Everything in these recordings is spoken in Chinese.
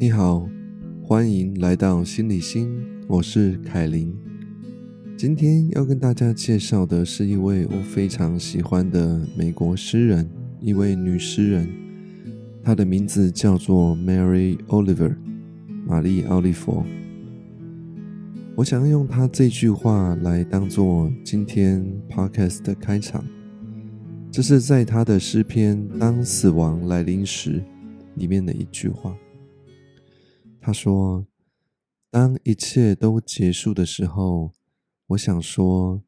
你好，欢迎来到心理心，我是凯琳。今天要跟大家介绍的是一位我非常喜欢的美国诗人，一位女诗人，她的名字叫做 Mary Oliver，玛丽奥利佛。我想要用她这句话来当做今天 podcast 的开场。这是在她的诗篇《当死亡来临时》里面的一句话。他说：“当一切都结束的时候，我想说，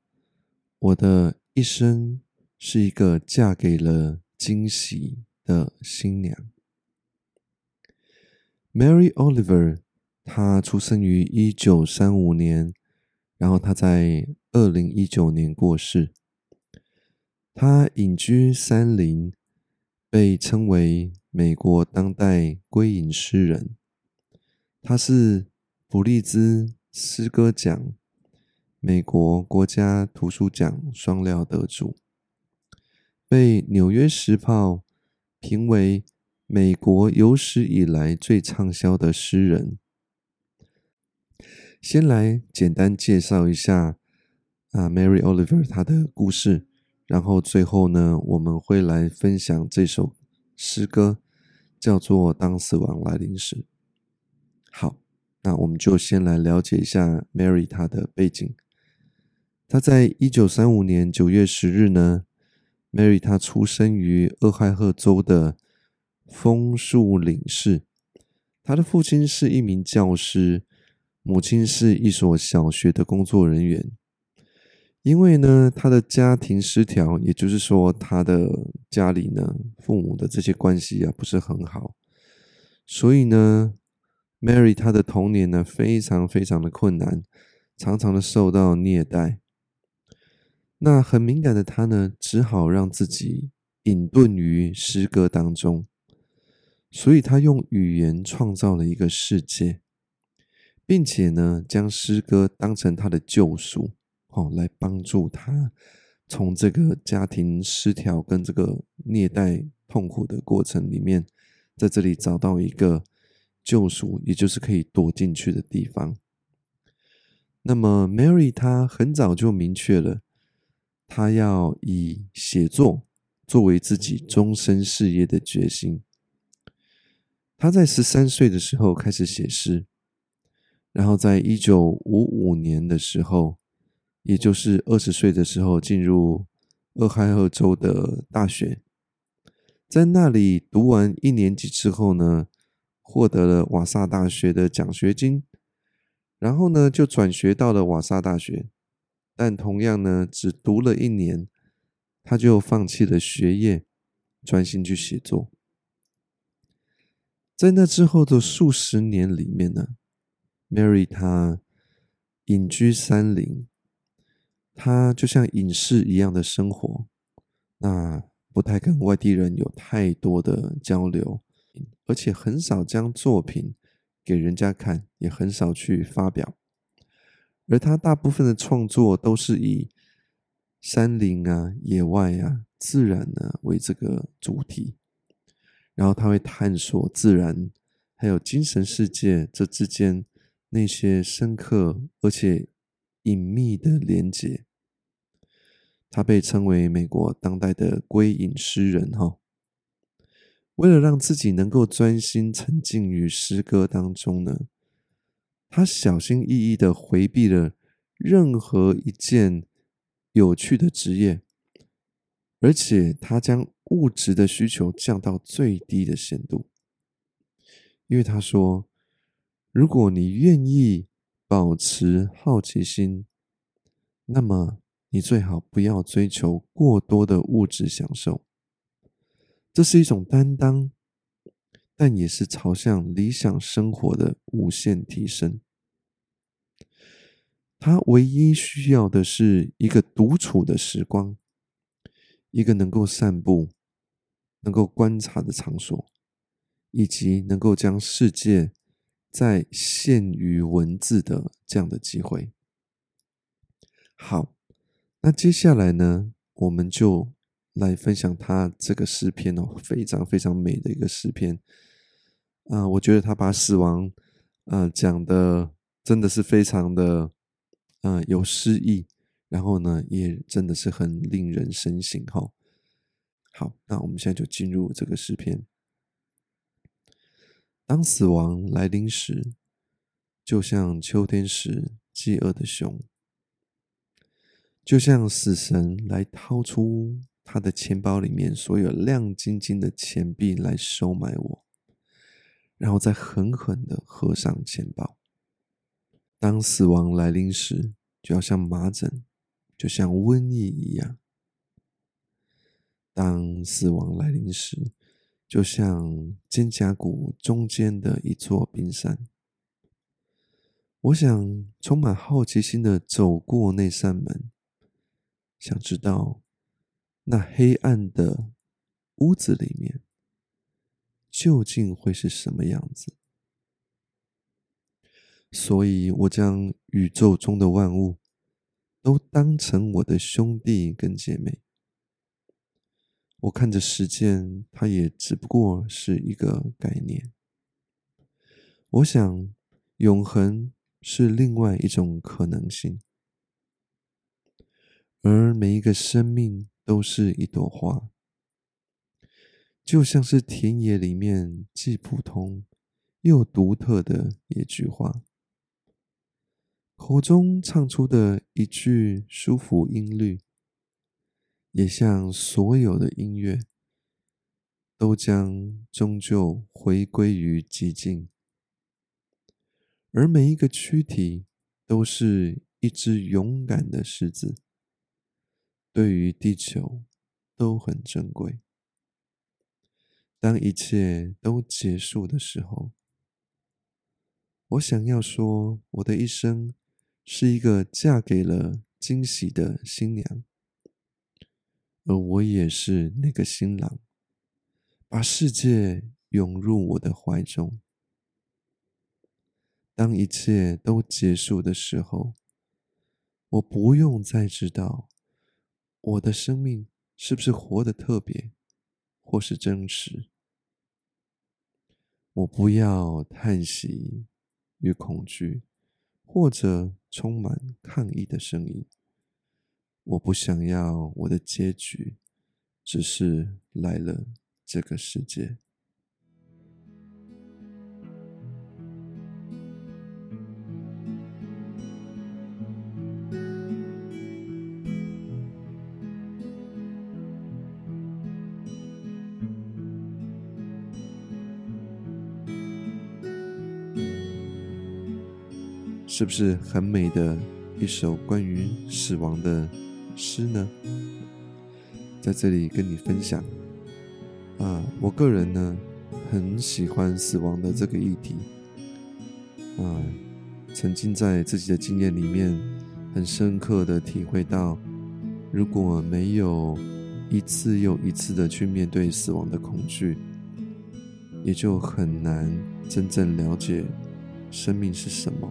我的一生是一个嫁给了惊喜的新娘。” Mary Oliver，她出生于一九三五年，然后她在二零一九年过世。她隐居山林，被称为美国当代归隐诗人。他是普利兹诗歌奖、美国国家图书奖双料得主，被《纽约时报》评为美国有史以来最畅销的诗人。先来简单介绍一下啊，Mary Oliver 她的故事，然后最后呢，我们会来分享这首诗歌，叫做《当死亡来临时》。好，那我们就先来了解一下 Mary 她的背景。她在一九三五年九月十日呢，Mary 她出生于俄亥俄州的枫树岭市。她的父亲是一名教师，母亲是一所小学的工作人员。因为呢，她的家庭失调，也就是说，她的家里呢，父母的这些关系啊不是很好，所以呢。Mary 她的童年呢，非常非常的困难，常常的受到虐待。那很敏感的她呢，只好让自己隐遁于诗歌当中，所以她用语言创造了一个世界，并且呢，将诗歌当成她的救赎，哦，来帮助她从这个家庭失调跟这个虐待痛苦的过程里面，在这里找到一个。救赎，也就是可以躲进去的地方。那么，Mary 她很早就明确了，她要以写作作为自己终身事业的决心。她在十三岁的时候开始写诗，然后在一九五五年的时候，也就是二十岁的时候，进入俄亥俄州的大学，在那里读完一年级之后呢。获得了瓦萨大学的奖学金，然后呢，就转学到了瓦萨大学，但同样呢，只读了一年，他就放弃了学业，专心去写作。在那之后的数十年里面呢，Mary 她隐居山林，她就像隐士一样的生活，那不太跟外地人有太多的交流。而且很少将作品给人家看，也很少去发表。而他大部分的创作都是以山林啊、野外啊、自然呢为这个主题，然后他会探索自然还有精神世界这之间那些深刻而且隐秘的连结。他被称为美国当代的归隐诗人，哈。为了让自己能够专心沉浸于诗歌当中呢，他小心翼翼的回避了任何一件有趣的职业，而且他将物质的需求降到最低的限度，因为他说：“如果你愿意保持好奇心，那么你最好不要追求过多的物质享受。”这是一种担当，但也是朝向理想生活的无限提升。他唯一需要的是一个独处的时光，一个能够散步、能够观察的场所，以及能够将世界再现于文字的这样的机会。好，那接下来呢，我们就。来分享他这个诗篇哦，非常非常美的一个诗篇。啊，我觉得他把死亡，呃，讲的真的是非常的，呃，有诗意，然后呢，也真的是很令人深省哈。好，那我们现在就进入这个诗篇。当死亡来临时，就像秋天时饥饿的熊，就像死神来掏出他的钱包里面所有亮晶晶的钱币来收买我。然后再狠狠的合上钱包。当死亡来临时，就要像麻疹，就像瘟疫一样。当死亡来临时，就像肩胛骨中间的一座冰山。我想充满好奇心的走过那扇门，想知道那黑暗的屋子里面。究竟会是什么样子？所以我将宇宙中的万物都当成我的兄弟跟姐妹。我看着时间，它也只不过是一个概念。我想，永恒是另外一种可能性，而每一个生命都是一朵花。就像是田野里面既普通又独特的野菊花，口中唱出的一句舒服音律，也像所有的音乐，都将终究回归于寂静。而每一个躯体都是一只勇敢的狮子，对于地球都很珍贵。当一切都结束的时候，我想要说，我的一生是一个嫁给了惊喜的新娘，而我也是那个新郎，把世界涌入我的怀中。当一切都结束的时候，我不用再知道我的生命是不是活得特别。或是真实，我不要叹息与恐惧，或者充满抗议的声音。我不想要我的结局，只是来了这个世界。是不是很美的一首关于死亡的诗呢？在这里跟你分享啊，我个人呢很喜欢死亡的这个议题啊，曾经在自己的经验里面很深刻的体会到，如果没有一次又一次的去面对死亡的恐惧，也就很难真正了解生命是什么。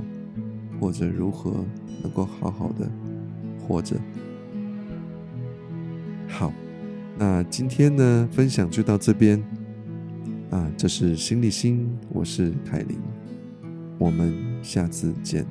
或者如何能够好好的活着？好，那今天呢，分享就到这边啊。这是心立心，我是凯琳，我们下次见。